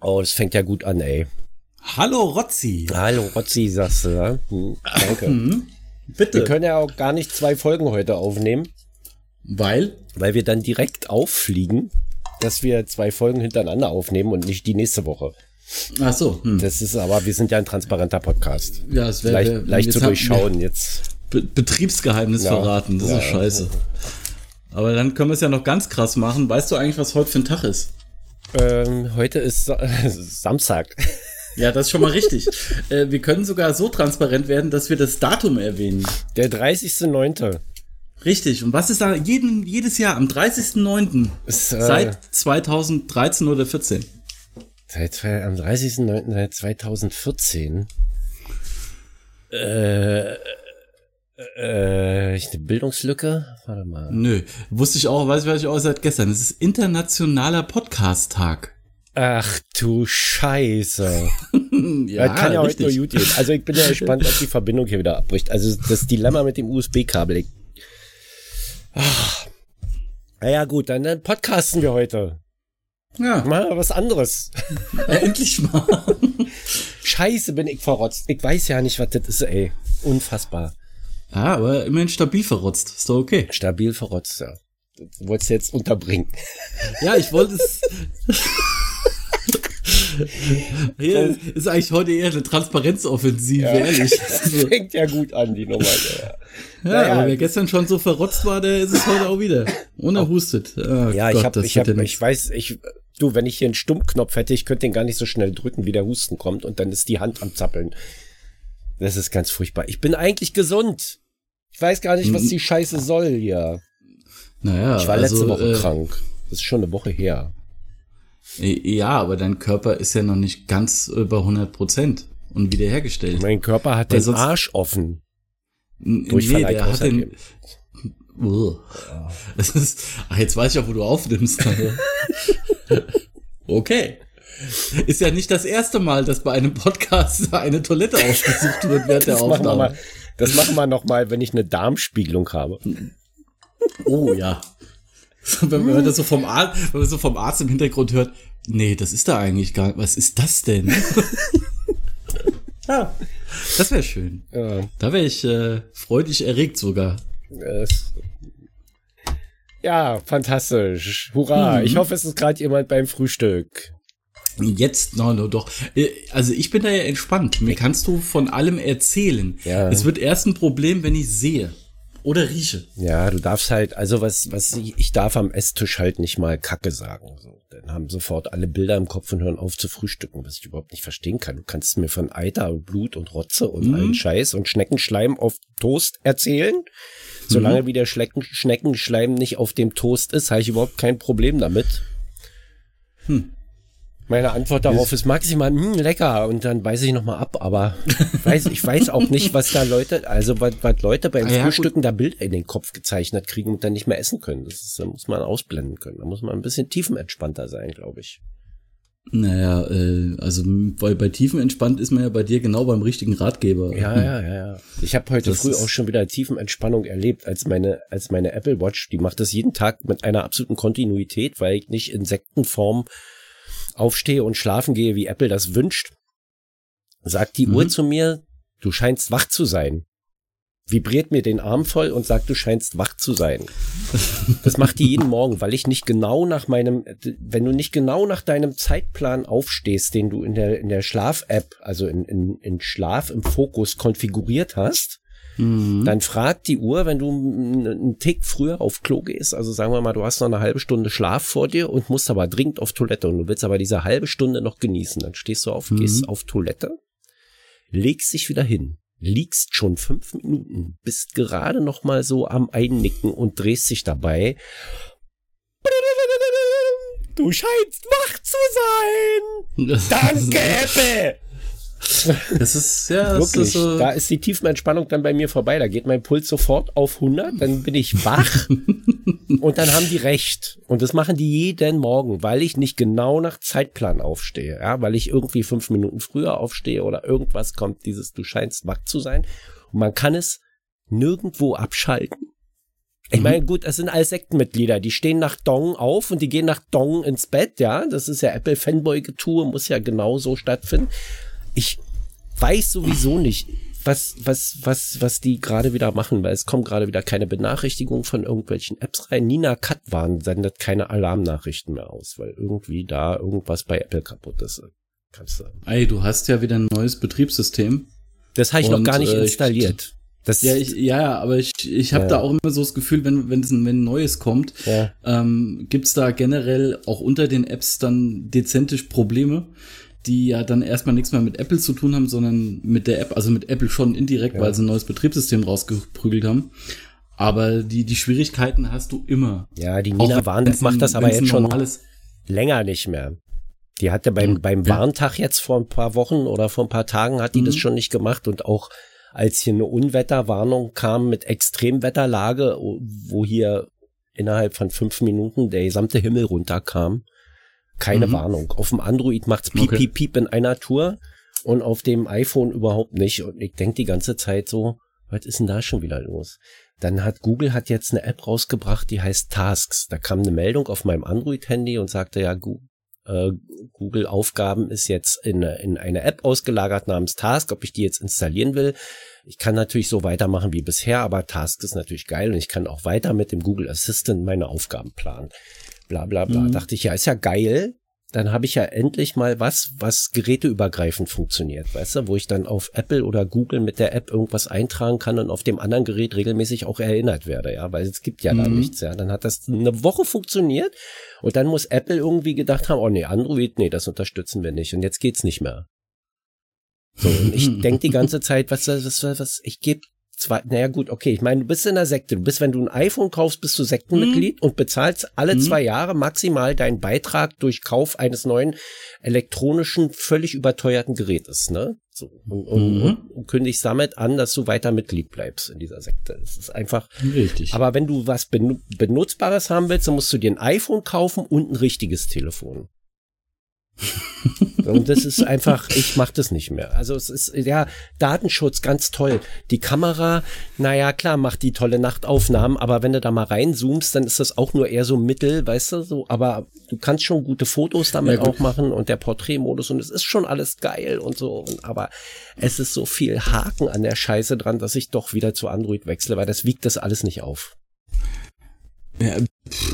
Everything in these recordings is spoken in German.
Oh, das fängt ja gut an, ey. Hallo Rotzi. Hallo Rotzi, sagst du, ja? Hm, danke. Mhm. Bitte. Wir können ja auch gar nicht zwei Folgen heute aufnehmen, Weil? weil wir dann direkt auffliegen, dass wir zwei Folgen hintereinander aufnehmen und nicht die nächste Woche. Ach so. Hm. Das ist aber, wir sind ja ein transparenter Podcast. Ja, es wäre Leicht, wär, leicht zu durchschauen jetzt. Be Betriebsgeheimnis Ja. verraten. Das Ja. ist scheiße. Aber dann können wir es ja noch ganz krass machen. Weißt du eigentlich, was heute für ein Tag ist? Ähm, heute ist Sa Samstag. Ja, das ist schon mal richtig. äh, wir können sogar so transparent werden, dass wir das Datum erwähnen. Der 30.09. Richtig. Und was ist da jeden, jedes Jahr am 30.09. Ist, äh, seit 2013 oder 14? Seit am 30.09. seit 2014. Äh, äh, ich eine Bildungslücke? Warte mal. Nö. Wusste ich auch, weiß ich, weiß ich auch seit gestern. Es ist Internationaler Podcast-Tag. Ach du Scheiße. Ja, kann ja heute nur gut gehen. Also ich bin ja gespannt, ob die Verbindung hier wieder abbricht. Also das Dilemma mit dem USB-Kabel. Ah. Naja gut, dann, dann podcasten wir heute. Ja, Mal was anderes. endlich mal. Scheiße, bin ich verrotzt. Ich weiß ja nicht, was das ist, ey. Unfassbar. Ja, aber immerhin stabil verrotzt. Ist doch okay. Stabil verrotzt, ja. Das wolltest du jetzt unterbringen. Ja, ich wollte es. Hier ist eigentlich heute eher eine Transparenzoffensive, ehrlich. Das fängt ja gut an, die Nummer. Ja, ja, Naja. aber wer gestern schon so verrotzt war, der ist es heute auch wieder. Ohne hustet. Ah, ja Gott, ich hab, das ich hab, ja ich weiß, ich, du, wenn ich hier einen Stummknopf hätte, ich könnte den gar nicht so schnell drücken, wie der Husten kommt und dann ist die Hand am Zappeln. Das ist ganz furchtbar. Ich bin eigentlich gesund. Ich weiß gar nicht, was die Scheiße soll hier. Naja, Ich war letzte also, Woche äh, krank. Das ist schon eine Woche her. Ja, aber dein Körper ist ja noch nicht ganz über 100 Prozent und wiederhergestellt. Mein Körper hat Weil den Arsch offen. Durchfall nee, der hat den. Das ist, ach, jetzt weiß ich auch, wo du aufnimmst. okay. Ist ja nicht das erste Mal, dass bei einem Podcast eine Toilette ausgesucht wird während der Das machen wir Aufnahme. mal, das machen wir noch mal, wenn ich eine Darmspiegelung habe. Oh ja. Wenn, man das so vom Arzt, wenn man so vom Arzt im Hintergrund hört, nee, das ist da eigentlich gar nicht. Was ist das denn? ja. Das wäre schön. Ja, Da wäre ich äh, freudig erregt sogar. ja fantastisch. Hurra. Mhm. Ich hoffe, es ist gerade jemand beim Frühstück. Jetzt, no, no, doch. Äh, Also ich bin da ja entspannt. Mir kannst du von allem erzählen. Ja. Es wird erst ein Problem, wenn ich sehe oder rieche. Ja, du darfst halt, also was, was ich, ich darf am Esstisch halt nicht mal Kacke sagen. So. Dann haben sofort alle Bilder im Kopf und hören auf zu frühstücken, was ich überhaupt nicht verstehen kann. Du kannst mir von Eiter und Blut und Rotze und Mhm. allen Scheiß und Schneckenschleim auf Toast erzählen. Solange wie der Schlecken, Schneckenschleim nicht auf dem Toast ist, habe ich überhaupt kein Problem damit. Hm. Meine Antwort darauf ist maximal, hm, lecker, und dann beiße ich nochmal ab, aber ich weiß, ich weiß auch nicht, was da Leute, also was, was Leute beim ja, Frühstücken da Bilder in den Kopf gezeichnet kriegen und dann nicht mehr essen können. Das ist, da muss man ausblenden können. Da muss man ein bisschen tiefenentspannter sein, glaube ich. Naja, äh, also weil bei Tiefen entspannt ist man ja bei dir genau beim richtigen Ratgeber. Ja, ja, ja, ja. Ich habe heute Das früh auch schon wieder Tiefenentspannung erlebt, als meine, als meine Apple Watch, die macht das jeden Tag mit einer absoluten Kontinuität, weil ich nicht Insektenform aufstehe und schlafen gehe, wie Apple das wünscht. Sagt die Mhm. Uhr zu mir, du scheinst wach zu sein. Vibriert mir den Arm voll und sagt, du scheinst wach zu sein. Das macht die jeden Morgen, weil ich nicht genau nach meinem, wenn du nicht genau nach deinem Zeitplan aufstehst, den du in der, in der Schlaf-App, also in, in, in Schlaf im Fokus konfiguriert hast, Mhm. dann fragt die Uhr, wenn du einen Tick früher auf Klo gehst, also sagen wir mal, du hast noch eine halbe Stunde Schlaf vor dir und musst aber dringend auf Toilette und du willst aber diese halbe Stunde noch genießen, dann stehst du auf, Mhm. gehst auf Toilette, legst dich wieder hin, liegst schon fünf Minuten, bist gerade noch mal so am Einnicken und drehst dich dabei. Du scheinst wach zu sein. Danke, Apple. Das ist, ja, das Wirklich, ist so, da ist die Tiefenentspannung dann bei mir vorbei. Da geht mein Puls sofort auf 100, dann bin ich wach und dann haben die recht. Und das machen die jeden Morgen, weil ich nicht genau nach Zeitplan aufstehe. Ja, weil ich irgendwie fünf Minuten früher aufstehe oder irgendwas kommt, dieses du scheinst wach zu sein. Und man kann es nirgendwo abschalten. Ich meine, gut, es sind alles Sektenmitglieder, die stehen nach Dong auf und die gehen nach Dong ins Bett, ja. Das ist ja Apple-Fanboy-Getue, muss ja genau so stattfinden. Ich weiß sowieso nicht, was, was, was, was die gerade wieder machen, weil es kommen gerade wieder keine Benachrichtigungen von irgendwelchen Apps rein. Nina Katwan sendet keine Alarmnachrichten mehr aus, weil irgendwie da irgendwas bei Apple kaputt ist. Kannst du. Ey, du hast ja wieder ein neues Betriebssystem. Das habe ich und, noch gar nicht äh, installiert. Das ja, ich, ja, aber ich, ich habe ja. da auch immer so das Gefühl, wenn, wenn, wenn ein neues kommt, ja. ähm, gibt da generell auch unter den Apps dann dezentisch Probleme, die ja dann erstmal nichts mehr mit Apple zu tun haben, sondern mit der App, also mit Apple schon indirekt, ja. weil sie ein neues Betriebssystem rausgeprügelt haben. Aber die, die Schwierigkeiten hast du immer. Ja, die Nina Warn macht das aber jetzt schon länger nicht mehr. Die hatte beim, beim Warntag jetzt vor ein paar Wochen oder vor ein paar Tagen hat die mhm. das schon nicht gemacht und auch als hier eine Unwetterwarnung kam mit Extremwetterlage, wo hier innerhalb von fünf Minuten der gesamte Himmel runterkam. Keine mhm. Warnung. Auf dem Android macht's piep, okay. piep, piep in einer Tour und auf dem iPhone überhaupt nicht. Und ich denk die ganze Zeit so, was ist denn da schon wieder los? Dann hat Google hat jetzt eine App rausgebracht, die heißt Tasks. Da kam eine Meldung auf meinem Android-Handy und sagte ja, äh, Google Aufgaben ist jetzt in, in eine App ausgelagert namens Task, ob ich die jetzt installieren will. Ich kann natürlich so weitermachen wie bisher, aber Task ist natürlich geil und ich kann auch weiter mit dem Google Assistant meine Aufgaben planen. Bla bla bla. Mhm. Dachte ich, ja, ist ja geil dann habe ich ja endlich mal was, was geräteübergreifend funktioniert, weißt du, wo ich dann auf Apple oder Google mit der App irgendwas eintragen kann und auf dem anderen Gerät regelmäßig auch erinnert werde, ja, weil es gibt ja mhm. da nichts, ja. Dann hat das eine Woche funktioniert und dann muss Apple irgendwie gedacht haben, oh nee, Android, nee, das unterstützen wir nicht und jetzt geht's nicht mehr. So, und ich denk die ganze Zeit, was, was, was, was ich gebe zwei, naja gut, okay, ich meine, du bist in der Sekte. Du bist, wenn du ein iPhone kaufst, bist du Sektenmitglied mhm. und bezahlst alle mhm. zwei Jahre maximal deinen Beitrag durch Kauf eines neuen elektronischen, völlig überteuerten Gerätes, ne? So, und, und, mhm. und, und kündigst damit an, dass du weiter Mitglied bleibst in dieser Sekte. Das ist einfach. Richtig. Aber wenn du was Benutzbares haben willst, dann musst du dir ein iPhone kaufen und ein richtiges Telefon. Und das ist einfach, ich mach das nicht mehr. Also es ist, ja, Datenschutz ganz toll. Die Kamera, naja, klar, macht die tolle Nachtaufnahmen, aber wenn du da mal reinzoomst, dann ist das auch nur eher so Mittel, weißt du, so, aber du kannst schon gute Fotos damit ja, auch machen und der Porträtmodus und es ist schon alles geil und so, und, aber es ist so viel Haken an der Scheiße dran, dass ich doch wieder zu Android wechsle, weil das wiegt das alles nicht auf. Ja,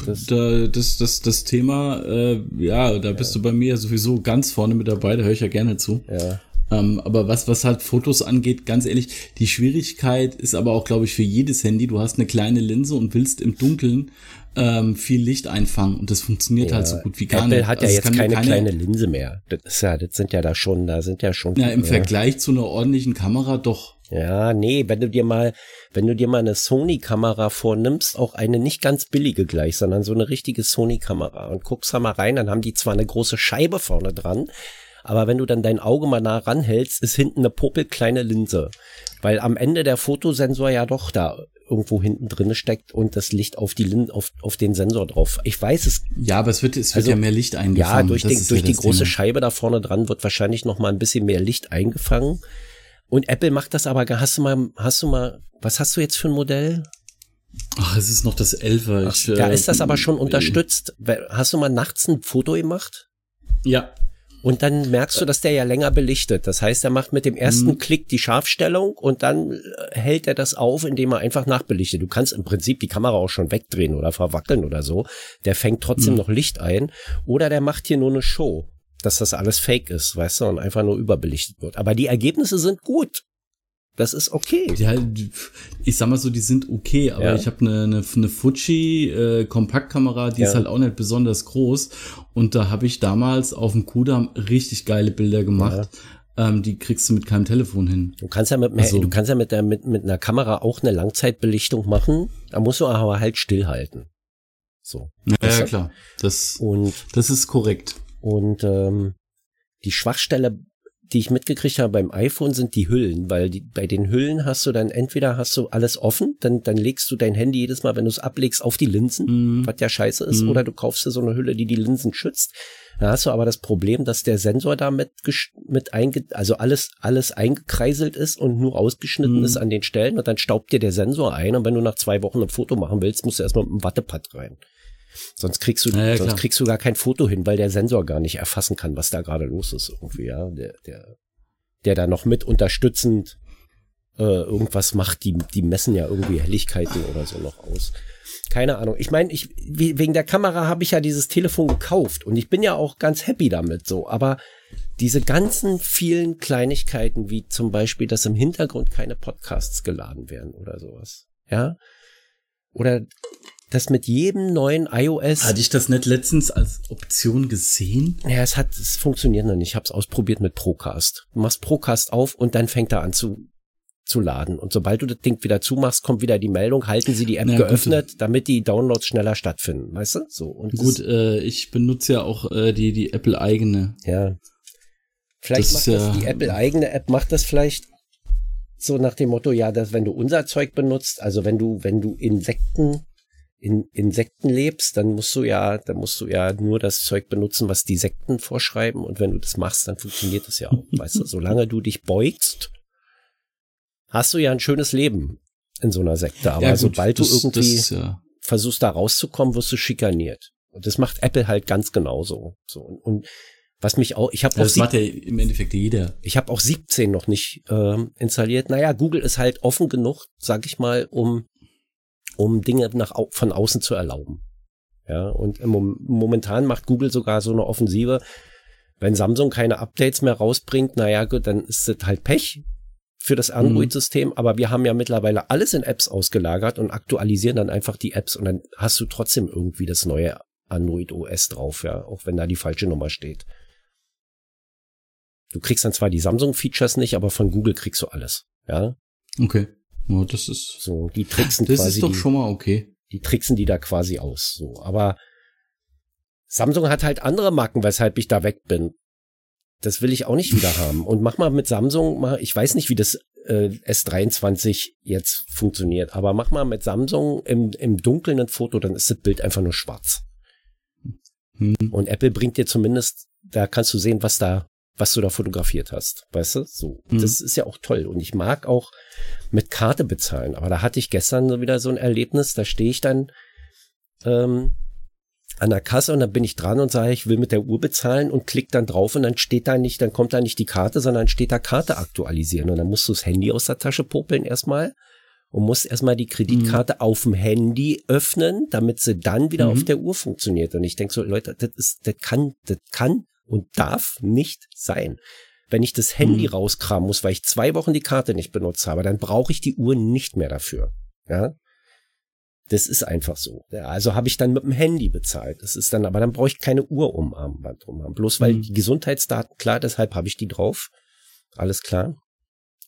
das, da, das, das, das Thema, äh, ja, da bist du bei mir sowieso ganz vorne mit dabei, da höre ich ja gerne zu. Ja. Ähm, aber was, was halt Fotos angeht, ganz ehrlich, die Schwierigkeit ist aber auch, glaube ich, für jedes Handy. Du hast eine kleine Linse und willst im Dunkeln ähm, viel Licht einfangen und das funktioniert ja, halt so gut wie gar Apple nicht. hat ja also jetzt keine, keine, kleine Linse mehr. Das ist ja, das sind ja da schon, da sind ja schon. Ja, im ja. Vergleich zu einer ordentlichen Kamera doch. Ja, nee, wenn du dir mal, wenn du dir mal eine Sony-Kamera vornimmst, auch eine nicht ganz billige gleich, sondern so eine richtige Sony-Kamera und guckst da mal rein, dann haben die zwar eine große Scheibe vorne dran, aber wenn du dann dein Auge mal nah ranhältst, ist hinten eine popelkleine Linse. Weil am Ende der Fotosensor ja doch da irgendwo hinten drin steckt und das Licht auf die Lin auf, auf den Sensor drauf. Ich weiß es. Ja, aber es wird, es wird also, ja mehr Licht eingefangen. Ja, durch, den, durch ja die große Thema. Scheibe da vorne dran wird wahrscheinlich noch mal ein bisschen mehr Licht eingefangen. Und Apple macht das aber, hast du mal, hast du mal, was hast du jetzt für ein Modell? Ach, es ist noch das 11er. Ich, da äh, ist das aber schon unterstützt. Hast du mal nachts ein Foto gemacht? Ja. Und dann merkst du, dass der ja länger belichtet. Das heißt, er macht mit dem ersten mhm. Klick die Scharfstellung und dann äh, hält er das auf, indem er einfach nachbelichtet. Du kannst im Prinzip die Kamera auch schon wegdrehen oder verwackeln oder so. Der fängt trotzdem mhm. noch Licht ein. Oder der macht hier nur eine Show, dass das alles fake ist, weißt du, und einfach nur überbelichtet wird. Aber die Ergebnisse sind gut. Das ist okay. Ja, ich sag mal so, die sind okay, aber ja. ich habe eine, eine, eine Fuji äh, Kompaktkamera, die ja. ist halt auch nicht besonders groß und da habe ich damals auf dem Kudamm richtig geile Bilder gemacht. Ähm, die kriegst du mit keinem Telefon hin. Du kannst ja mit, also, du kannst ja mit, der, mit, mit einer Kamera auch eine Langzeitbelichtung machen. Da musst du aber halt stillhalten. So. Ja, ja klar. Das, und, das ist korrekt. Und ähm, die Schwachstelle die ich mitgekriegt habe beim iPhone, sind die Hüllen, weil die, bei den Hüllen hast du dann entweder hast du alles offen, dann, dann legst du dein Handy jedes Mal, wenn du es ablegst, auf die Linsen, mhm. was ja scheiße ist, mhm. oder du kaufst dir so eine Hülle, die die Linsen schützt. Da hast du aber das Problem, dass der Sensor damit mit einge, also alles, alles eingekreiselt ist und nur ausgeschnitten mhm. ist an den Stellen und dann staubt dir der Sensor ein und wenn du nach zwei Wochen ein Foto machen willst, musst du erstmal mit einem Wattepad rein. Sonst kriegst du, ja, sonst kriegst du gar kein Foto hin, weil der Sensor gar nicht erfassen kann, was da gerade los ist irgendwie, ja. Der, der, der da noch mit unterstützend äh, irgendwas macht, die, die messen ja irgendwie Helligkeiten oder so noch aus. Keine Ahnung. Ich meine, ich, wegen der Kamera habe ich ja dieses Telefon gekauft und ich bin ja auch ganz happy damit so, aber diese ganzen vielen Kleinigkeiten, wie zum Beispiel, dass im Hintergrund keine Podcasts geladen werden oder sowas. Ja. Oder das mit jedem neuen iOS. Hatte ich das nicht letztens als Option gesehen? Ja, es hat, es funktioniert noch nicht. Ich habe es ausprobiert mit Procast. Du machst Procast auf und dann fängt er an zu zu laden. Und sobald du das Ding wieder zumachst, kommt wieder die Meldung, halten Sie die App ja, geöffnet, gut. damit die Downloads schneller stattfinden. Weißt du? So. Und gut, äh, ich benutze ja auch äh, die, die Apple eigene. Ja. Vielleicht das macht das, ja die Apple eigene App macht das vielleicht so nach dem Motto, ja, dass wenn du unser Zeug benutzt, also wenn du, wenn du Insekten in Insekten lebst, dann musst du ja, dann musst du ja nur das Zeug benutzen, was die Sekten vorschreiben. Und wenn du das machst, dann funktioniert das ja auch. weißt du, solange du dich beugst, hast du ja ein schönes Leben in so einer Sekte. Aber ja, gut, sobald das, du irgendwie das, ja. versuchst, da rauszukommen, wirst du schikaniert. Und das macht Apple halt ganz genauso. So und, und was mich auch, ich habe ja, Das macht ja im Endeffekt jeder. Ich habe auch 17 noch nicht ähm, installiert. Naja, Google ist halt offen genug, sag ich mal, um um Dinge nach, von außen zu erlauben. Ja, und im, momentan macht Google sogar so eine Offensive. Wenn Samsung keine Updates mehr rausbringt, naja, gut, dann ist das halt Pech für das Android-System, mhm. aber wir haben ja mittlerweile alles in Apps ausgelagert und aktualisieren dann einfach die Apps und dann hast du trotzdem irgendwie das neue Android OS drauf, ja, auch wenn da die falsche Nummer steht. Du kriegst dann zwar die Samsung-Features nicht, aber von Google kriegst du alles, ja. Okay. Ja, das ist so die tricksen das quasi. Das ist doch die, schon mal okay. Die tricksen die da quasi aus. So, aber Samsung hat halt andere Marken, weshalb ich da weg bin. Das will ich auch nicht wieder haben. Und mach mal mit Samsung mal, ich weiß nicht, wie das äh, S23 jetzt funktioniert, aber mach mal mit Samsung im, im Dunkeln ein Foto, dann ist das Bild einfach nur schwarz. Hm. Und Apple bringt dir zumindest, da kannst du sehen, was da was du da fotografiert hast. Weißt du? So. Mhm. Das ist ja auch toll. Und ich mag auch mit Karte bezahlen. Aber da hatte ich gestern so wieder so ein Erlebnis. Da stehe ich dann ähm, an der Kasse und dann bin ich dran und sage, ich will mit der Uhr bezahlen und klick dann drauf und dann steht da nicht, dann kommt da nicht die Karte, sondern steht da Karte aktualisieren. Und dann musst du das Handy aus der Tasche popeln erstmal und musst erstmal die Kreditkarte mhm. auf dem Handy öffnen, damit sie dann wieder mhm. auf der Uhr funktioniert. Und ich denke so, Leute, das ist, das kann, das kann und darf nicht sein. Wenn ich das Handy mhm. rauskramen muss, weil ich zwei Wochen die Karte nicht benutzt habe, dann brauche ich die Uhr nicht mehr dafür. Ja, das ist einfach so. Ja, also habe ich dann mit dem Handy bezahlt. Das ist dann, aber dann brauche ich keine Uhr um Armband drum haben. Bloß weil mhm. die Gesundheitsdaten, klar, deshalb habe ich die drauf. Alles klar.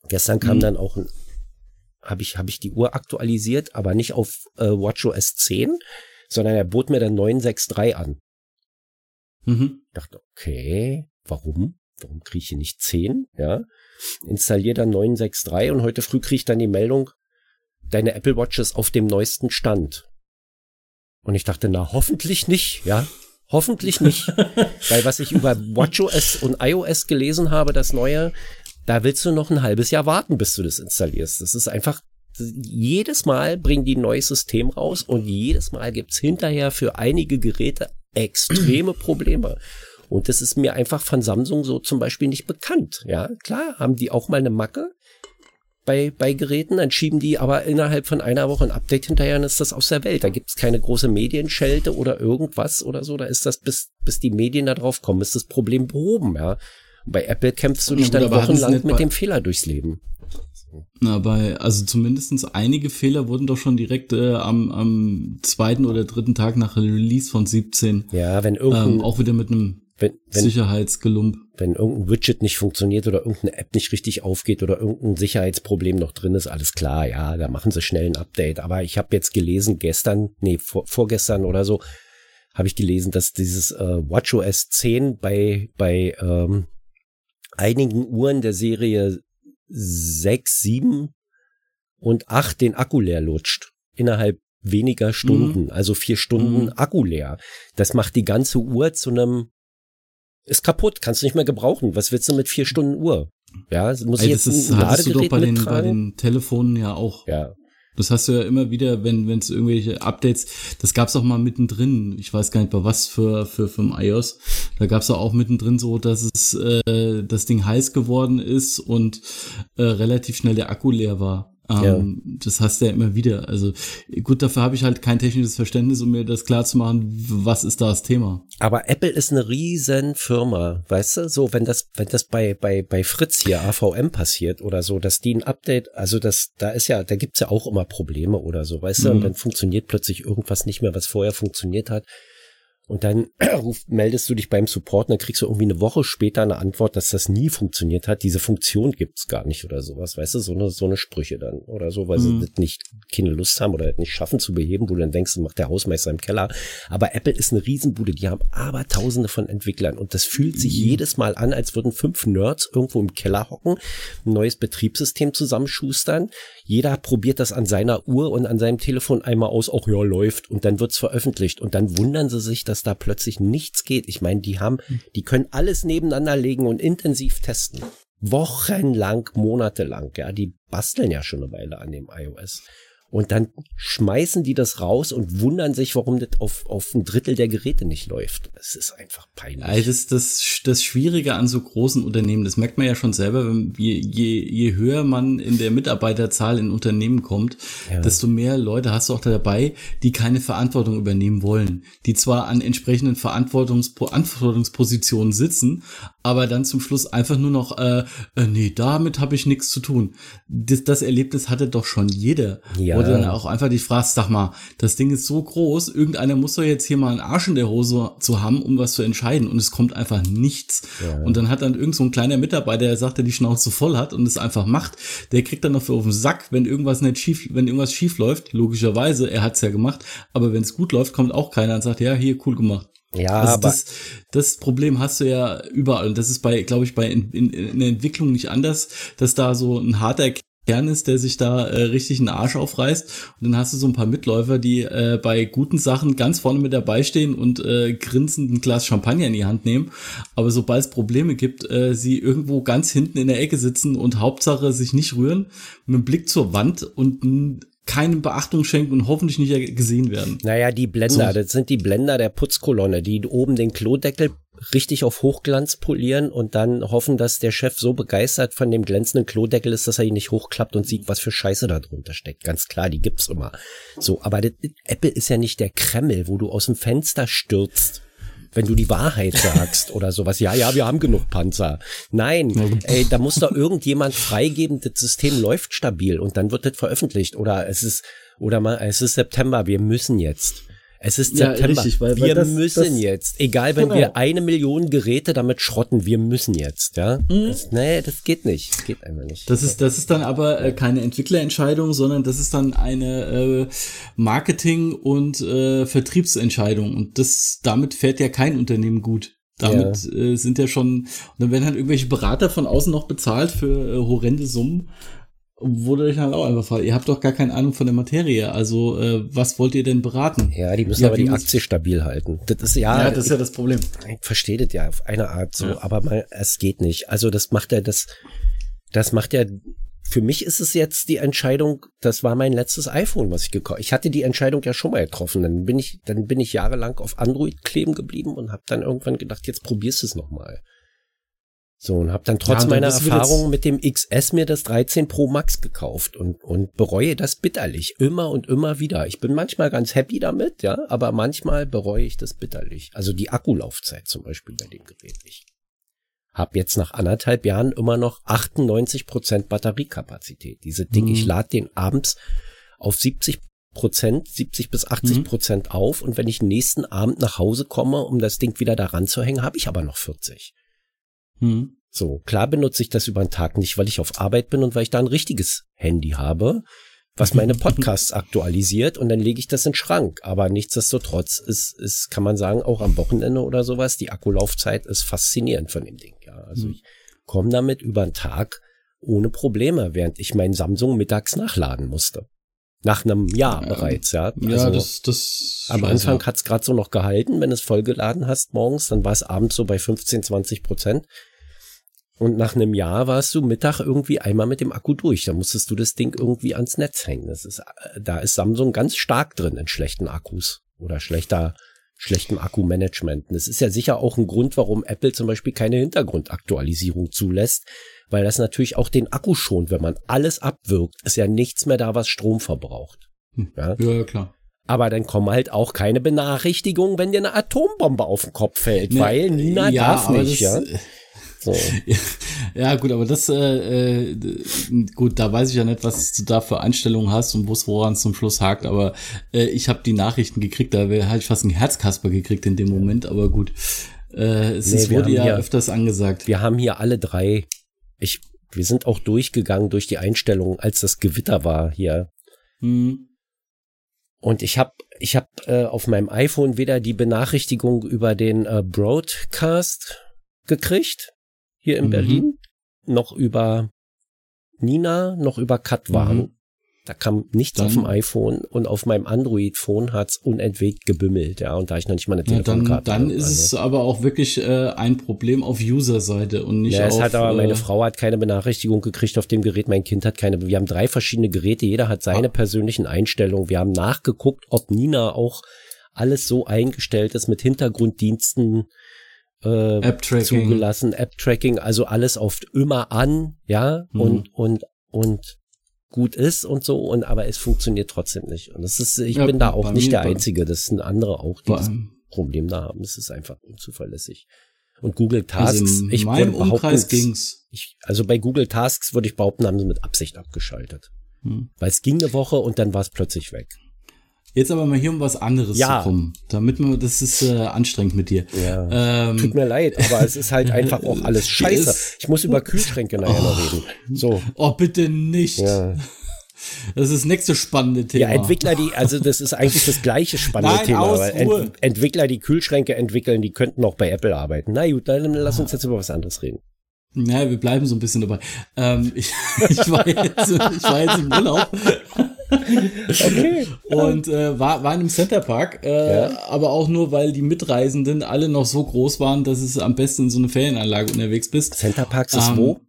Gestern kam mhm. dann auch ein, habe ich, habe ich die Uhr aktualisiert, aber nicht auf äh, WatchOS 10, sondern er bot mir dann 963 an. Mhm. Dachte, okay, warum? Warum kriege ich hier nicht 10? Ja. Installiere dann 963 und heute früh kriege ich dann die Meldung, deine Apple Watch ist auf dem neuesten Stand. Und ich dachte, na, hoffentlich nicht, ja. Hoffentlich nicht. Weil was ich über WatchOS und iOS gelesen habe, das neue, da willst du noch ein halbes Jahr warten, bis du das installierst. Das ist einfach, jedes Mal bringen die ein neues System raus und jedes Mal gibt's hinterher für einige Geräte extreme Probleme. Und das ist mir einfach von Samsung so zum Beispiel nicht bekannt. Ja, klar, haben die auch mal eine Macke bei, bei Geräten, dann schieben die aber innerhalb von einer Woche ein Update hinterher und ist das aus der Welt. Da gibt es keine große Medienschelte oder irgendwas oder so. Da ist das, bis, bis die Medien da drauf kommen, ist das Problem behoben, ja. Bei Apple kämpfst du dich ja, dann wochenlang mit dem Fehler durchs Leben. Na, bei, also zumindestens einige Fehler wurden doch schon direkt äh, am, am zweiten oder dritten Tag nach Release von 17. Ja, wenn irgendein, ähm, auch wieder mit einem wenn, wenn, Sicherheitsgelump. Wenn irgendein Widget nicht funktioniert oder irgendeine App nicht richtig aufgeht oder irgendein Sicherheitsproblem noch drin ist, alles klar, ja, da machen sie schnell ein Update. Aber ich habe jetzt gelesen, gestern, nee, vor, vorgestern oder so, habe ich gelesen, dass dieses äh, WatchOS 10 bei, bei ähm, einigen Uhren der Serie 6, 7 und 8 den Akku leer lutscht. Innerhalb weniger Stunden, mhm. also vier Stunden mhm. Akku leer. Das macht die ganze Uhr zu einem ist kaputt, kannst du nicht mehr gebrauchen. Was willst du mit vier Stunden Uhr? Ja, muss ich jetzt ist, ein Ladegerät du doch bei den, bei den Telefonen ja auch. Ja. Das hast du ja immer wieder, wenn es irgendwelche Updates, das gab's auch mal mittendrin, ich weiß gar nicht bei was für für für iOS, da gab's auch mittendrin so, dass es äh, das Ding heiß geworden ist und äh, relativ schnell der Akku leer war. Ähm, ja. Das hast du ja immer wieder. Also gut, dafür habe ich halt kein technisches Verständnis, um mir das klar zu machen, was ist da das Thema. Aber Apple ist eine riesen Firma, weißt du? So, wenn das, wenn das bei, bei, bei Fritz hier AVM passiert oder so, dass die ein Update, also das, da ist ja, da gibt's ja auch immer Probleme oder so, weißt du? Und mhm. dann funktioniert plötzlich irgendwas nicht mehr, was vorher funktioniert hat. Und dann ruf, meldest du dich beim Support und dann kriegst du irgendwie eine Woche später eine Antwort, dass das nie funktioniert hat. Diese Funktion gibt's gar nicht oder sowas, weißt du, so eine, so eine Sprüche dann oder so, weil mhm. sie das nicht keine Lust haben oder nicht schaffen zu beheben, wo du dann denkst, das macht der Hausmeister im Keller. Aber Apple ist eine Riesenbude, die haben aber tausende von Entwicklern und das fühlt sich mhm. jedes Mal an, als würden fünf Nerds irgendwo im Keller hocken, ein neues Betriebssystem zusammenschustern. Jeder probiert das an seiner Uhr und an seinem Telefon einmal aus, auch ja, läuft und dann wird's veröffentlicht und dann wundern sie sich, dass da plötzlich nichts geht. Ich meine, die haben, die können alles nebeneinander legen und intensiv testen. Wochenlang, monatelang, ja, die basteln ja schon eine Weile an dem iOS. Und dann schmeißen die das raus und wundern sich, warum das auf, auf ein Drittel der Geräte nicht läuft. Es ist einfach peinlich. Also das, das, das Schwierige an so großen Unternehmen, das merkt man ja schon selber, wenn, je, je, je höher man in der Mitarbeiterzahl in Unternehmen kommt, ja. desto mehr Leute hast du auch dabei, die keine Verantwortung übernehmen wollen. Die zwar an entsprechenden Verantwortungspositionen sitzen, aber dann zum Schluss einfach nur noch, äh, äh nee, damit habe ich nichts zu tun. Das, das Erlebnis hatte doch schon jeder. Ja. Wo du dann auch einfach dich fragst, sag mal, das Ding ist so groß, irgendeiner muss doch jetzt hier mal einen Arsch in der Hose zu haben, um was zu entscheiden und es kommt einfach nichts. Ja. Und dann hat dann irgend so ein kleiner Mitarbeiter, der sagt, der die Schnauze voll hat und es einfach macht, der kriegt dann noch für auf den Sack, wenn irgendwas nicht schief, wenn irgendwas schief läuft, logischerweise, er hat's ja gemacht, aber wenn es gut läuft, kommt auch keiner und sagt, ja, hier, cool gemacht. Ja, also aber das, das Problem hast du ja überall. Und das ist bei, glaube ich, bei in, in, in der Entwicklung nicht anders, dass da so ein harter Kern ist, der sich da äh, richtig einen Arsch aufreißt. Und dann hast du so ein paar Mitläufer, die äh, bei guten Sachen ganz vorne mit dabei stehen und äh, grinsend ein Glas Champagner in die Hand nehmen. Aber sobald es Probleme gibt, äh, sie irgendwo ganz hinten in der Ecke sitzen und Hauptsache sich nicht rühren, mit dem Blick zur Wand und keine Beachtung schenken und hoffentlich nicht gesehen werden. Naja, die Blender, das sind die Blender der Putzkolonne, die oben den Klodeckel richtig auf Hochglanz polieren und dann hoffen, dass der Chef so begeistert von dem glänzenden Klodeckel ist, dass er ihn nicht hochklappt und sieht, was für Scheiße da drunter steckt. Ganz klar, die gibt's immer. So, aber das, Apple ist ja nicht der Kreml, wo du aus dem Fenster stürzt wenn du die Wahrheit sagst oder sowas. Ja, ja, wir haben genug Panzer. Nein, ey, da muss doch irgendjemand freigeben, das System läuft stabil und dann wird das veröffentlicht oder es ist oder mal es ist September, wir müssen jetzt. Es ist ja, September. Richtig, weil, wir das, müssen das, jetzt. Egal, wenn genau. wir eine Million Geräte damit schrotten, wir müssen jetzt, ja. Mhm. Das, nee, das geht nicht. Das geht einfach nicht. Das ist, das ist dann aber äh, keine Entwicklerentscheidung, sondern das ist dann eine äh, Marketing- und äh, Vertriebsentscheidung. Und das, damit fährt ja kein Unternehmen gut. Damit ja. äh, sind ja schon, und dann werden halt irgendwelche Berater von außen noch bezahlt für äh, horrende Summen wurde euch halt auch einfach ihr habt doch gar keine Ahnung von der Materie, also äh, was wollt ihr denn beraten? Ja, die müssen ihr aber die Aktie stabil halten. Das ist ja, ja das ist ja das Problem. Ich verstehe das ja auf eine Art so, ja. aber mal, es geht nicht. Also das macht ja das, das macht ja, für mich ist es jetzt die Entscheidung, das war mein letztes iPhone, was ich gekauft. Ich hatte die Entscheidung ja schon mal getroffen, dann bin ich, dann bin ich jahrelang auf Android kleben geblieben und habe dann irgendwann gedacht, jetzt probierst du es nochmal. So, und habe dann trotz ja, meiner Erfahrung mit dem XS mir das 13 Pro Max gekauft und, und bereue das bitterlich. Immer und immer wieder. Ich bin manchmal ganz happy damit, ja, aber manchmal bereue ich das bitterlich. Also die Akkulaufzeit zum Beispiel bei dem Gerät. Ich habe jetzt nach anderthalb Jahren immer noch 98 Prozent Batteriekapazität. Diese Ding, mhm. ich lade den abends auf 70 Prozent, 70 bis 80 mhm. Prozent auf und wenn ich nächsten Abend nach Hause komme, um das Ding wieder daran zu hängen, habe ich aber noch 40. Hm. So, klar benutze ich das über den Tag nicht, weil ich auf Arbeit bin und weil ich da ein richtiges Handy habe, was meine Podcasts aktualisiert und dann lege ich das in den Schrank. Aber nichtsdestotrotz ist, ist, kann man sagen, auch am Wochenende oder sowas, die Akkulaufzeit ist faszinierend von dem Ding. Ja, also mhm. ich komme damit über den Tag ohne Probleme, während ich meinen Samsung mittags nachladen musste. Nach einem Jahr ähm, bereits, ja. Also ja, das, das. Am Anfang ja. hat's gerade so noch gehalten, wenn es vollgeladen hast morgens, dann war es abends so bei 15, 20 Prozent. Und nach einem Jahr warst du Mittag irgendwie einmal mit dem Akku durch. Da musstest du das Ding irgendwie ans Netz hängen. Das ist, da ist Samsung ganz stark drin in schlechten Akkus oder schlechter, schlechtem Akkumanagement. Das ist ja sicher auch ein Grund, warum Apple zum Beispiel keine Hintergrundaktualisierung zulässt, weil das natürlich auch den Akku schont, wenn man alles abwirkt. Ist ja nichts mehr da, was Strom verbraucht. Hm. Ja? ja, klar. Aber dann kommen halt auch keine Benachrichtigungen, wenn dir eine Atombombe auf den Kopf fällt, nee, weil Nina ja, darf nicht, ja. So. Ja, gut, aber das, äh, äh, gut, da weiß ich ja nicht, was du da für Einstellungen hast und woran es zum Schluss hakt, aber äh, ich habe die Nachrichten gekriegt, da habe ich fast einen Herzkasper gekriegt in dem Moment, aber gut. Äh, es, nee, wurde ja öfters angesagt. Wir haben hier alle drei, ich, wir sind auch durchgegangen durch die Einstellungen, als das Gewitter war hier. Hm. Und ich habe ich hab, äh, auf meinem iPhone weder die Benachrichtigung über den äh, Broadcast gekriegt, hier in mhm. Berlin, noch über Nina, noch über Katwan. Mhm. Da kam nichts dann, auf dem iPhone und auf meinem Android-Phone hat's unentwegt gebimmelt, ja, und da ich noch nicht mal eine Telefonkarte ja, Dann, dann ist also. es aber auch wirklich äh, ein Problem auf User-Seite und nicht ja, auf... Es hat aber, meine äh, Frau hat keine Benachrichtigung gekriegt auf dem Gerät, mein Kind hat keine, wir haben drei verschiedene Geräte, jeder hat seine ah. persönlichen Einstellungen, wir haben nachgeguckt, ob Nina auch alles so eingestellt ist mit Hintergrunddiensten, äh, App-Tracking. zugelassen, App-Tracking, also alles oft immer an, ja, mhm. und, und, und gut ist und so, und aber es funktioniert trotzdem nicht. Und das ist, ich ja, bin da auch nicht der Einzige, das sind andere auch, die das Problem da haben. Es ist einfach unzuverlässig. Und Google Tasks, also ich würde behaupten, ging's. Ich, also bei Google Tasks würde ich behaupten, haben sie mit Absicht abgeschaltet. Hm. Weil es ging eine Woche und dann war es plötzlich weg. Jetzt aber mal hier um was anderes ja. zu kommen. Damit man, das ist äh, anstrengend mit dir. Ja. Ähm, Tut mir leid, aber es ist halt einfach auch alles scheiße. Ich muss über Kühlschränke nachher oh. noch reden. So. Oh, bitte nicht. Ja. Das ist das nächste spannende Thema. Ja, Entwickler, die, also das ist eigentlich das gleiche spannende Nein, Thema. Weil Ent Entwickler, die Kühlschränke entwickeln, die könnten auch bei Apple arbeiten. Na gut, dann lass uns jetzt über was anderes reden. Naja, wir bleiben so ein bisschen dabei. Ähm, ich, ich, war jetzt, ich war jetzt im Urlaub okay. Und äh, war, war in einem Centerpark, äh, ja. aber auch nur, weil die Mitreisenden alle noch so groß waren, dass es am besten in so eine Ferienanlage unterwegs bist. Centerparks ist ähm, wo?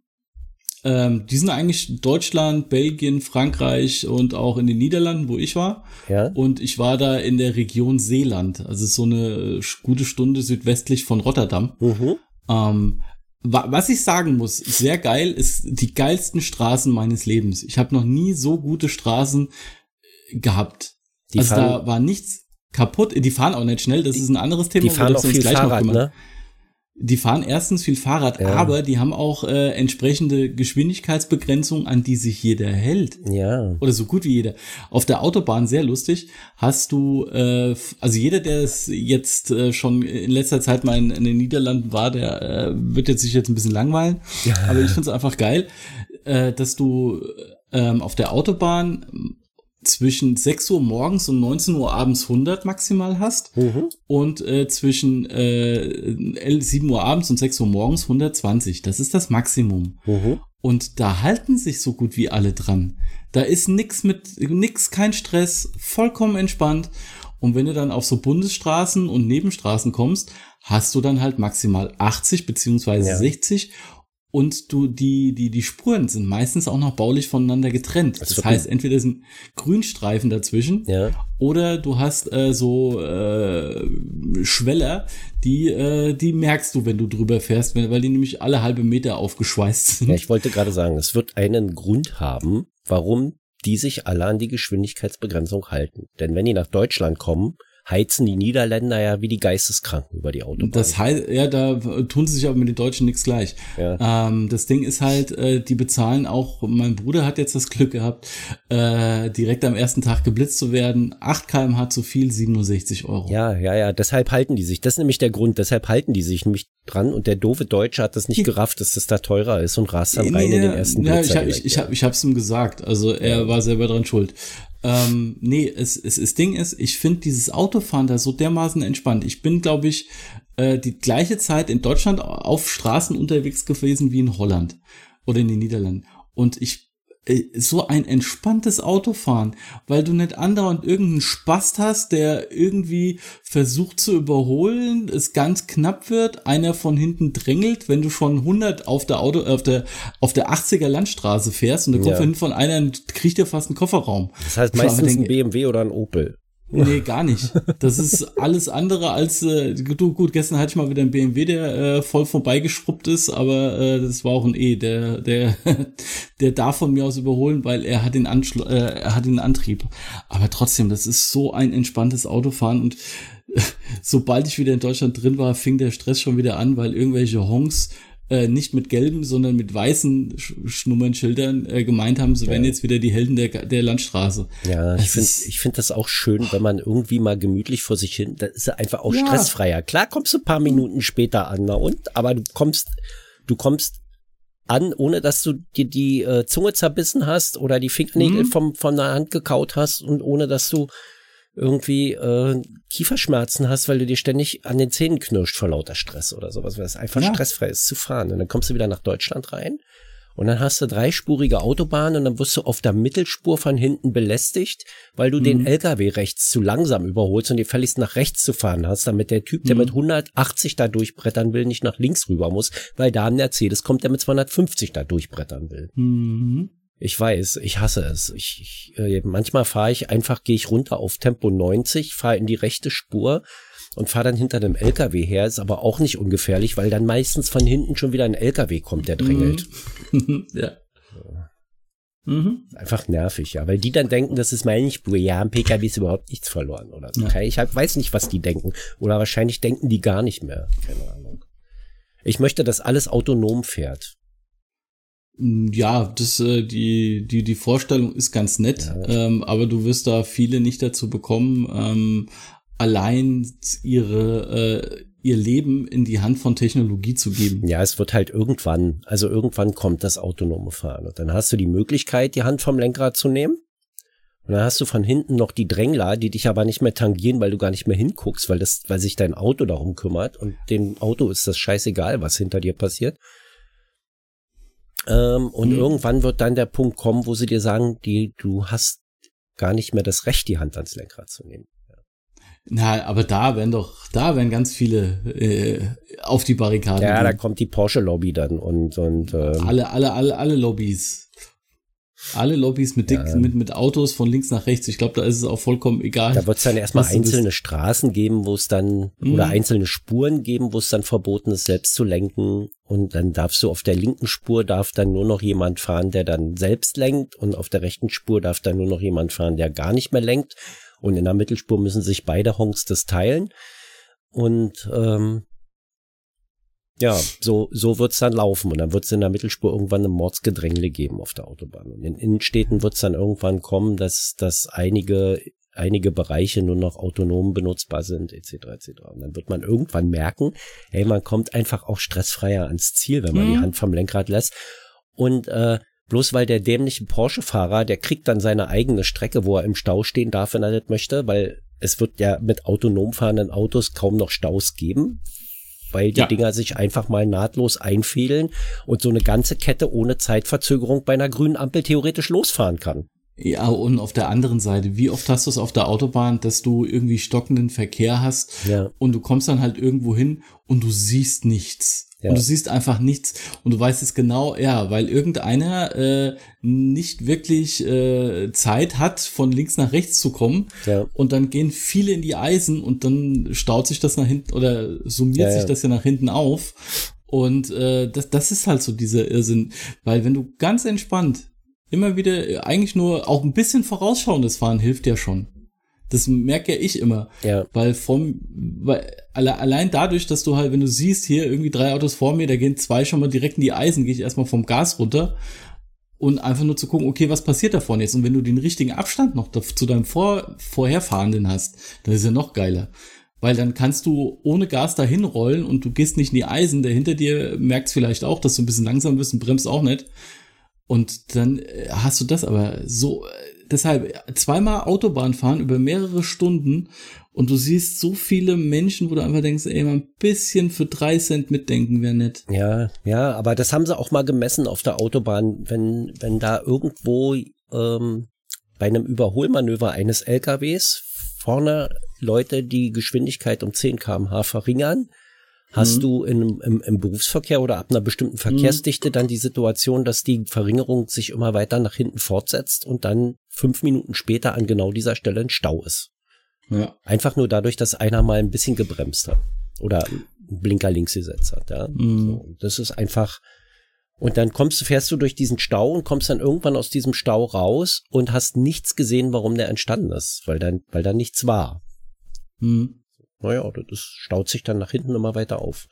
Ähm, die sind eigentlich Deutschland, Belgien, Frankreich und auch in den Niederlanden, wo ich war. Ja. Und ich war da in der Region Seeland, also so eine gute Stunde südwestlich von Rotterdam. Mhm. Ähm, was ich sagen muss, sehr geil, ist die geilsten Straßen meines Lebens. Ich habe noch nie so gute Straßen äh, gehabt. Die also da war nichts kaputt. Die fahren auch nicht schnell, das ist ein anderes Thema. Die fahren auch viel Fahrrad, ne? Die fahren erstens viel Fahrrad, ja. aber die haben auch äh, entsprechende Geschwindigkeitsbegrenzungen, an die sich jeder hält. Ja. Oder so gut wie jeder. Auf der Autobahn, sehr lustig, hast du, äh, also jeder, der es jetzt äh, schon in letzter Zeit mal in, in den Niederlanden war, der äh, wird jetzt sich jetzt ein bisschen langweilen. Ja. Aber ich finde es einfach geil, äh, dass du ähm, auf der Autobahn zwischen 6 Uhr morgens und 19 Uhr abends 100 maximal hast mhm. und äh, zwischen äh, 7 Uhr abends und 6 Uhr morgens 120. Das ist das Maximum. Mhm. Und da halten sich so gut wie alle dran. Da ist nix mit, nix, kein Stress, vollkommen entspannt. Und wenn du dann auf so Bundesstraßen und Nebenstraßen kommst, hast du dann halt maximal 80 beziehungsweise ja. 60 und du die die die Spuren sind meistens auch noch baulich voneinander getrennt. Das, das heißt, entweder sind Grünstreifen dazwischen ja. oder du hast äh, so äh, Schweller, die äh, die merkst du, wenn du drüber fährst, weil die nämlich alle halbe Meter aufgeschweißt sind. Ja, ich wollte gerade sagen, es wird einen Grund haben, warum die sich alle an die Geschwindigkeitsbegrenzung halten. Denn wenn die nach Deutschland kommen, heizen die Niederländer ja wie die Geisteskranken über die Autobahn. Das heißt, ja, da tun sie sich aber mit den Deutschen nichts gleich. Ja. Ähm, das Ding ist halt, äh, die bezahlen auch, mein Bruder hat jetzt das Glück gehabt, äh, direkt am ersten Tag geblitzt zu werden. 8 kmh zu viel, 67 Euro. Ja, ja, ja, deshalb halten die sich. Das ist nämlich der Grund, deshalb halten die sich nämlich dran und der doofe Deutsche hat das nicht gerafft, dass das da teurer ist und rast dann rein nee, in den ersten Ja, ich, hab, ich, ich, hab, ich hab's ihm gesagt. Also er ja. war selber dran schuld. Ähm, nee, es, es, es Ding ist, ich finde dieses Autofahren da so dermaßen entspannt. Ich bin, glaube ich, äh, die gleiche Zeit in Deutschland auf Straßen unterwegs gewesen wie in Holland oder in den Niederlanden. Und ich so ein entspanntes Autofahren, weil du nicht andauernd irgendeinen Spast hast, der irgendwie versucht zu überholen, es ganz knapp wird, einer von hinten drängelt, wenn du schon 100 auf der Auto, auf der, auf der 80er Landstraße fährst und da kommt ja. von einer und kriegt dir fast einen Kofferraum. Das heißt meistens ein BMW oder ein Opel. Nee, gar nicht. Das ist alles andere als äh, du, gut, gestern hatte ich mal wieder einen BMW, der äh, voll vorbeigeschrubbt ist, aber äh, das war auch ein E, der der der darf von mir aus überholen, weil er hat den Anschlu äh, er hat den Antrieb. Aber trotzdem, das ist so ein entspanntes Autofahren und äh, sobald ich wieder in Deutschland drin war, fing der Stress schon wieder an, weil irgendwelche Honks äh, nicht mit gelben, sondern mit weißen Schnummernschildern äh, gemeint haben, sie ja. wären jetzt wieder die Helden der, der Landstraße. Ja, das ich finde ich finde das auch schön, wenn man irgendwie mal gemütlich vor sich hin, das ist einfach auch ja. stressfreier. Klar kommst du ein paar Minuten später an, na und, aber du kommst, du kommst an, ohne dass du dir die äh, Zunge zerbissen hast oder die Fingernägel mhm. vom, von der Hand gekaut hast und ohne dass du irgendwie äh, Kieferschmerzen hast, weil du dir ständig an den Zähnen knirscht vor lauter Stress oder sowas, weil es einfach ja. stressfrei ist zu fahren. Und dann kommst du wieder nach Deutschland rein und dann hast du dreispurige Autobahn und dann wirst du auf der Mittelspur von hinten belästigt, weil du mhm. den LKW rechts zu langsam überholst und dir fälligst nach rechts zu fahren hast, damit der Typ, der mhm. mit 180 da durchbrettern will, nicht nach links rüber muss, weil da ein Mercedes kommt, der mit 250 da durchbrettern will. Mhm. Ich weiß, ich hasse es. Ich, ich äh, manchmal fahre ich einfach, gehe ich runter auf Tempo 90, fahre in die rechte Spur und fahre dann hinter einem LKW her. Ist aber auch nicht ungefährlich, weil dann meistens von hinten schon wieder ein LKW kommt, der drängelt. Mhm. ja. Mhm. Einfach nervig, ja, weil die dann denken, das ist meine Spur. Ja, am PKW ist überhaupt nichts verloren oder so. Ja. Ich weiß nicht, was die denken. Oder wahrscheinlich denken die gar nicht mehr. Keine Ahnung. Ich möchte, dass alles autonom fährt. Mm, ja, das, äh, die, die, die Vorstellung ist ganz nett, ja. ähm, aber du wirst da viele nicht dazu bekommen, ähm, allein ihre, äh, ihr Leben in die Hand von Technologie zu geben. Ja, es wird halt irgendwann, also irgendwann kommt das autonome Fahren. Und dann hast du die Möglichkeit, die Hand vom Lenkrad zu nehmen. Und dann hast du von hinten noch die Drängler, die dich aber nicht mehr tangieren, weil du gar nicht mehr hinguckst, weil das, weil sich dein Auto darum kümmert. Und dem Auto ist das scheißegal, was hinter dir passiert. Ähm, und mhm. irgendwann wird dann der Punkt kommen, wo sie dir sagen, die, du hast gar nicht mehr das Recht, die Hand ans Lenkrad zu nehmen. Na, aber da werden doch, da werden ganz viele äh, auf die Barrikaden. Ja, gehen. da kommt die Porsche-Lobby dann und und ähm, alle, alle, alle, alle Lobbys. Alle Lobbys mit, dick, ja. mit, mit Autos von links nach rechts. Ich glaube, da ist es auch vollkommen egal. Da wird es dann erstmal einzelne Straßen geben, wo es dann, mhm. oder einzelne Spuren geben, wo es dann verboten ist, selbst zu lenken. Und dann darfst du auf der linken Spur darf dann nur noch jemand fahren, der dann selbst lenkt. Und auf der rechten Spur darf dann nur noch jemand fahren, der gar nicht mehr lenkt. Und in der Mittelspur müssen sich beide Honks das teilen. Und ähm, ja, so, so wird's dann laufen. Und dann wird's in der Mittelspur irgendwann ein Mordsgedrängle geben auf der Autobahn. Und in Innenstädten wird's dann irgendwann kommen, dass, dass einige, einige Bereiche nur noch autonom benutzbar sind, etc. etc. Und dann wird man irgendwann merken, hey, man kommt einfach auch stressfreier ans Ziel, wenn man mhm. die Hand vom Lenkrad lässt. Und äh, bloß weil der dämliche Porsche-Fahrer, der kriegt dann seine eigene Strecke, wo er im Stau stehen darf, wenn er das möchte, weil es wird ja mit autonom fahrenden Autos kaum noch Staus geben, weil die ja. Dinger sich einfach mal nahtlos einfädeln und so eine ganze Kette ohne Zeitverzögerung bei einer grünen Ampel theoretisch losfahren kann. Ja, und auf der anderen Seite, wie oft hast du es auf der Autobahn, dass du irgendwie stockenden Verkehr hast ja. und du kommst dann halt irgendwo hin und du siehst nichts. Ja. Und du siehst einfach nichts und du weißt es genau, ja, weil irgendeiner äh, nicht wirklich äh, Zeit hat, von links nach rechts zu kommen. Ja. Und dann gehen viele in die Eisen und dann staut sich das nach hinten oder summiert ja, sich das ja nach hinten auf. Und äh, das, das ist halt so dieser Irrsinn. Weil wenn du ganz entspannt immer wieder eigentlich nur auch ein bisschen vorausschauendes Fahren hilft ja schon. Das merke ja ich immer. Ja. Weil vom, weil alle, allein dadurch, dass du halt, wenn du siehst, hier irgendwie drei Autos vor mir, da gehen zwei schon mal direkt in die Eisen, gehe ich erstmal vom Gas runter und einfach nur zu gucken, okay, was passiert da vorne jetzt? Und wenn du den richtigen Abstand noch zu deinem vor, Vorherfahrenden hast, dann ist ja noch geiler. Weil dann kannst du ohne Gas dahin rollen und du gehst nicht in die Eisen, der hinter dir merkt vielleicht auch, dass du ein bisschen langsam bist und bremst auch nicht. Und dann äh, hast du das aber so, deshalb zweimal Autobahn fahren über mehrere Stunden Und du siehst so viele Menschen, wo du einfach denkst, ey, mal ein bisschen für drei Cent mitdenken wäre nett. Ja, ja, aber das haben sie auch mal gemessen auf der Autobahn, wenn, wenn da irgendwo ähm, bei einem Überholmanöver eines LKWs vorne Leute die Geschwindigkeit um 10 kmh verringern, hast mhm. du in, im, im, Berufsverkehr oder ab einer bestimmten mhm. Verkehrsdichte mhm. dann die Situation, dass die Verringerung sich immer weiter nach hinten fortsetzt und dann fünf Minuten später an genau dieser Stelle ein Stau ist. Ja. Einfach nur dadurch, dass einer mal ein bisschen gebremst hat oder Blinker links gesetzt hat. Ja. Mhm. So, das ist einfach. Und dann kommst du, fährst du durch diesen Stau und kommst dann irgendwann aus diesem Stau raus und hast nichts gesehen, warum der entstanden ist, weil dann, weil da nichts war. Mhm. Naja, das staut sich dann nach hinten immer weiter auf.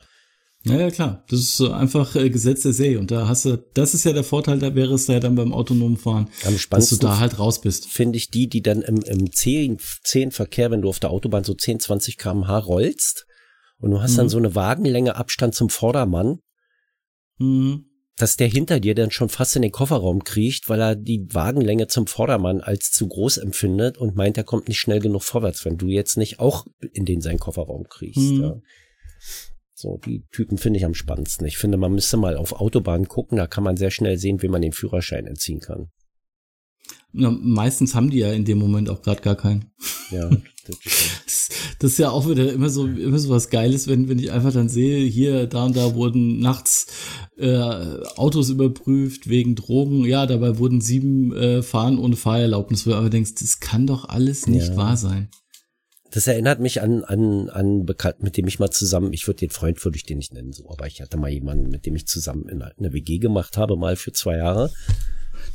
Ja, ja, klar. Das ist einfach äh, Gesetz der See. Und da hast du, das ist ja der Vorteil, da wäre es ja dann beim autonomen Fahren, dass du da halt raus bist. Finde ich die, die dann im, im zehn, zehn Verkehr, wenn du auf der Autobahn so 10, 20 kmh rollst und du hast mhm. dann so eine Wagenlänge Abstand zum Vordermann, mhm. Dass der hinter dir dann schon fast in den Kofferraum kriecht, weil er die Wagenlänge zum Vordermann als zu groß empfindet und meint, er kommt nicht schnell genug vorwärts, wenn du jetzt nicht auch in den seinen Kofferraum kriegst. Mhm. Ja. So, die Typen finde ich am spannendsten. Ich finde, man müsste mal auf Autobahnen gucken, da kann man sehr schnell sehen, wie man den Führerschein entziehen kann. Na, meistens haben die ja in dem Moment auch gerade gar keinen. Ja. Das, das, ist ja auch wieder immer so, immer so was Geiles, wenn, wenn ich einfach dann sehe, hier, da und da wurden nachts äh, Autos überprüft wegen Drogen. Ja, dabei wurden sieben äh, fahren ohne Fahrerlaubnis, wo du aber denkst, das kann doch alles nicht ja. wahr sein. Das erinnert mich an, an, an Bekannt, mit dem ich mal zusammen, ich würde den Freund würde ich den nicht nennen, so, aber ich hatte mal jemanden, mit dem ich zusammen in eine WG gemacht habe, mal für zwei Jahre.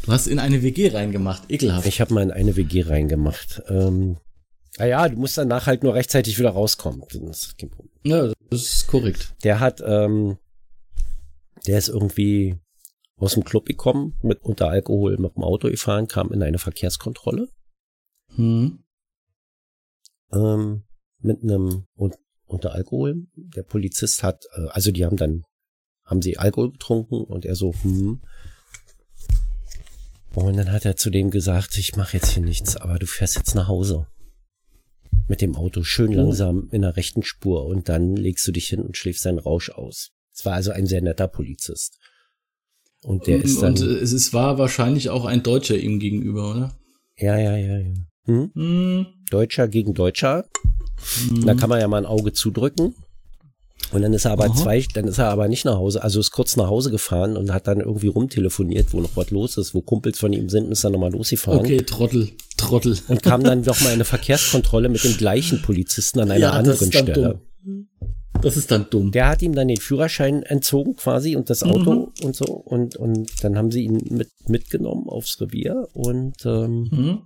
Du hast in eine WG reingemacht, ekelhaft. Ich habe mal in eine WG reingemacht. Ähm, naja, du musst danach halt nur rechtzeitig wieder rauskommen. Das ja, das ist korrekt. Der hat, ähm, der ist irgendwie aus dem Club gekommen, mit unter Alkohol mit dem Auto gefahren, kam in eine Verkehrskontrolle. Hm ähm, mit einem und, unter Alkohol. Der Polizist hat, äh, also die haben dann, haben sie Alkohol getrunken und er so, hm. Und dann hat er zu dem gesagt, ich mache jetzt hier nichts, aber du fährst jetzt nach Hause. Mit dem Auto schön oh. langsam in der rechten Spur und dann legst du dich hin und schläfst deinen Rausch aus. Es war also ein sehr netter Polizist. Und der ist dann. Und es war wahrscheinlich auch ein Deutscher ihm gegenüber, oder? Ja, ja, ja, ja. Hm? Hm. Deutscher gegen Deutscher. Hm. Da kann man ja mal ein Auge zudrücken. Und dann ist er aber Aha. zwei, dann ist er aber nicht nach Hause, also ist kurz nach Hause gefahren und hat dann irgendwie rumtelefoniert, wo noch was los ist, wo Kumpels von ihm sind, und ist dann nochmal losgefahren. Okay, Trottel, Trottel. Und kam dann nochmal eine Verkehrskontrolle mit dem gleichen Polizisten an einer ja, anderen Stelle. Dumm. Das ist dann dumm. Der hat ihm dann den Führerschein entzogen quasi und das Auto mhm. und so und und dann haben sie ihn mit mitgenommen aufs Revier und ähm, mhm.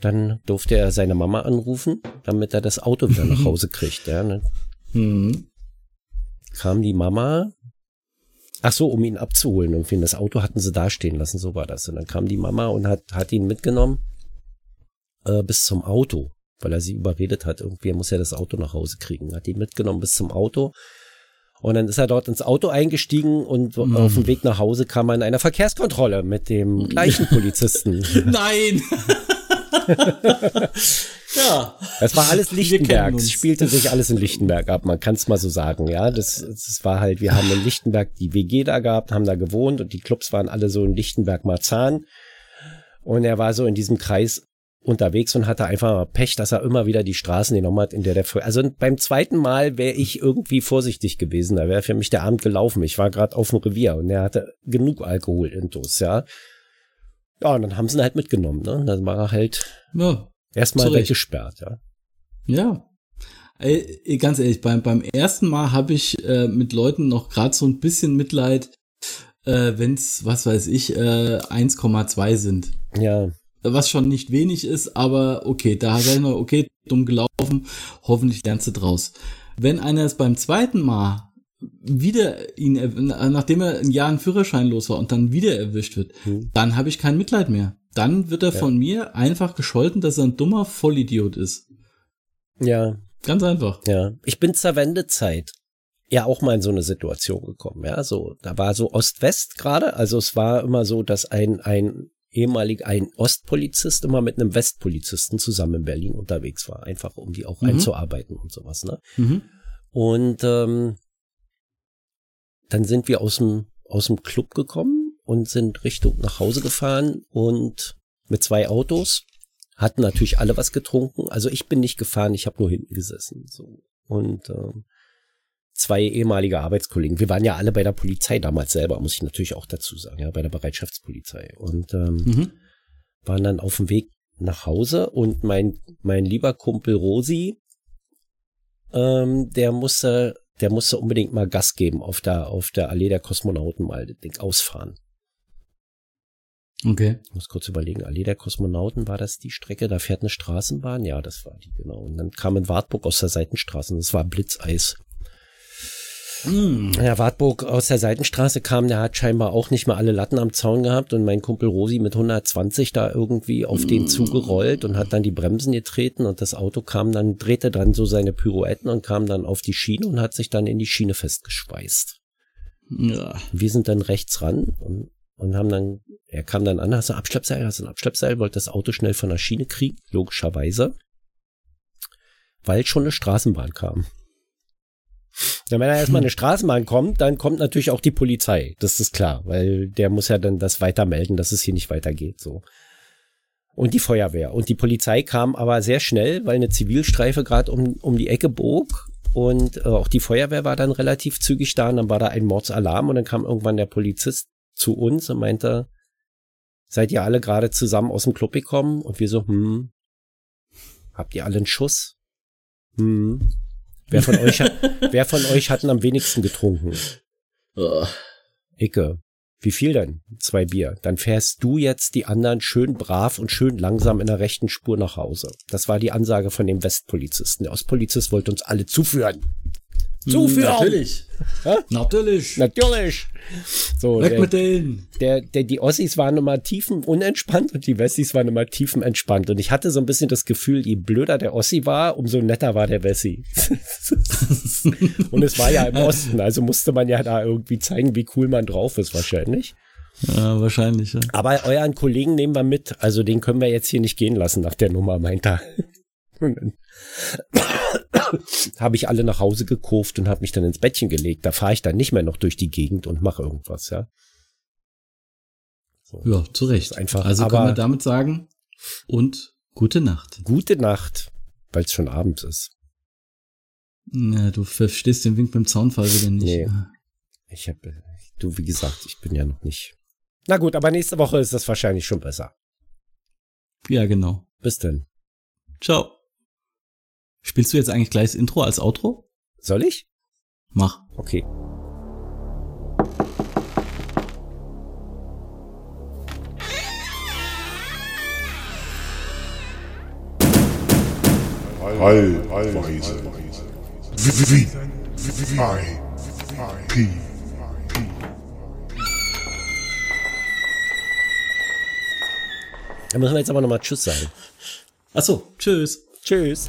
Dann durfte er seine Mama anrufen, damit er das Auto wieder nach Hause kriegt. Ja, ne? Mhm. Kam die Mama, ach so, um ihn abzuholen. Irgendwie das Auto hatten sie dastehen lassen, so war das. Und dann kam die Mama und hat, hat ihn mitgenommen äh, bis zum Auto, weil er sie überredet hat. Irgendwie muss er das Auto nach Hause kriegen. Hat ihn mitgenommen bis zum Auto. Und dann ist er dort ins Auto eingestiegen und mhm. auf dem Weg nach Hause kam er in einer Verkehrskontrolle mit dem gleichen Polizisten. Nein! ja. Das war alles Lichtenberg. Es spielte sich alles in Lichtenberg ab. Man kann es mal so sagen. Ja, das, das war halt, wir haben in Lichtenberg die WG da gehabt, haben da gewohnt und die Clubs waren alle so in Lichtenberg-Marzahn. Und er war so in diesem Kreis unterwegs und hatte einfach Pech, dass er immer wieder die Straßen genommen hat, in der der also beim zweiten Mal wäre ich irgendwie vorsichtig gewesen, da wäre für mich der Abend gelaufen. Ich war gerade auf dem Revier und er hatte genug Alkohol intus, ja. Ja, und dann haben sie ihn halt mitgenommen, ne? Dann war er halt ja, erstmal weggesperrt, ja. Ja. Ey, ganz ehrlich, beim, beim ersten Mal habe ich äh, mit Leuten noch gerade so ein bisschen Mitleid, äh, wenn es, was weiß ich, äh, 1,2 sind. Ja. Was schon nicht wenig ist, aber okay, da hat er noch, okay, dumm gelaufen, hoffentlich lernst du draus. Wenn einer es beim zweiten Mal wieder ihn, nachdem er ein Jahr einen Führerschein los war und dann wieder erwischt wird, hm. dann habe ich kein Mitleid mehr. Dann wird er ja. von mir einfach gescholten, dass er ein dummer Vollidiot ist. Ja. Ganz einfach. Ja. Ich bin zur Wendezeit ja auch mal in so eine Situation gekommen, ja, so, da war so Ost-West gerade, also es war immer so, dass ein, ein ehemalig ein Ostpolizist immer mit einem Westpolizisten zusammen in Berlin unterwegs war, einfach um die auch mhm. einzuarbeiten und sowas. Ne? Mhm. Und ähm, dann sind wir aus dem aus dem Club gekommen und sind Richtung nach Hause gefahren und mit zwei Autos hatten natürlich alle was getrunken. Also ich bin nicht gefahren, ich habe nur hinten gesessen. So und ähm, zwei ehemalige Arbeitskollegen. Wir waren ja alle bei der Polizei damals selber, muss ich natürlich auch dazu sagen, ja, bei der Bereitschaftspolizei. Und ähm, mhm. waren dann auf dem Weg nach Hause und mein, mein lieber Kumpel Rosi, ähm, der musste, der musste unbedingt mal Gas geben auf der, auf der Allee der Kosmonauten mal das Ding ausfahren. Okay. Ich muss kurz überlegen, Allee der Kosmonauten, war das die Strecke? Da fährt eine Straßenbahn? Ja, das war die, genau. Und dann kam ein Wartburg aus der Seitenstraße und das war Blitzeis. Mm. Ja, Wartburg aus der Seitenstraße kam, der hat scheinbar auch nicht mal alle Latten am Zaun gehabt und mein Kumpel Rosi mit 120 da irgendwie auf mm. den zugerollt und hat dann die Bremsen getreten und das Auto kam dann, drehte dann so seine Pirouetten und kam dann auf die Schiene und hat sich dann in die Schiene festgeschweißt. Ja. Wir sind dann rechts ran und, und haben dann, er kam dann an, hast du ein Abschleppseil, hast du ein Abschleppseil, wollte das Auto schnell von der Schiene kriegen, logischerweise, weil schon eine Straßenbahn kam. Ja, wenn da erstmal eine Straßenbahn kommt, dann kommt natürlich auch die Polizei. Das ist klar, weil der muss ja dann das weiter melden, dass es hier nicht weitergeht, so. Und die Feuerwehr. Und die Polizei kam aber sehr schnell, weil eine Zivilstreife gerade um, um die Ecke bog. Und äh, auch die Feuerwehr war dann relativ zügig da. Und dann war da ein Mordsalarm. Und dann kam irgendwann der Polizist zu uns und meinte, seid ihr alle gerade zusammen aus dem Club gekommen? Und wir so, hm, habt ihr alle einen Schuss? Hm, Wer von euch hat, wer von euch hat am wenigsten getrunken? Oh. Icke. Wie viel denn? Zwei Bier. Dann fährst du jetzt die anderen schön brav und schön langsam in der rechten Spur nach Hause. Das war die Ansage von dem Westpolizisten. Der Ostpolizist wollte uns alle zuführen. Zuführen. Natürlich. Ja? Natürlich. Natürlich. So, Weg der, mit denen. Der, der, die Ossis waren immer tiefen unentspannt und die Wessis waren immer tiefen entspannt. Und ich hatte so ein bisschen das Gefühl, je blöder der Ossi war, umso netter war der Wessi. und es war ja im Osten, also musste man ja da irgendwie zeigen, wie cool man drauf ist, wahrscheinlich. Ja, wahrscheinlich, ja. Aber euren Kollegen nehmen wir mit. Also den können wir jetzt hier nicht gehen lassen nach der Nummer, meint er. habe ich alle nach Hause gekurft und habe mich dann ins Bettchen gelegt. Da fahre ich dann nicht mehr noch durch die Gegend und mache irgendwas, ja. So. Ja, zu Recht. Einfach, also können wir damit sagen, und gute Nacht. Gute Nacht, weil es schon abends ist. Ja, du verstehst den Wink beim Zaunfall wieder nicht. Nee. Ich habe, du, wie gesagt, ich bin ja noch nicht. Na gut, aber nächste Woche ist das wahrscheinlich schon besser. Ja, genau. Bis denn. Ciao. Spielst du jetzt eigentlich gleich das Intro als Outro? Soll ich? Mach. Okay. Allweise. Da müssen wir jetzt aber nochmal Tschüss sagen. Achso, tschüss. Tschüss.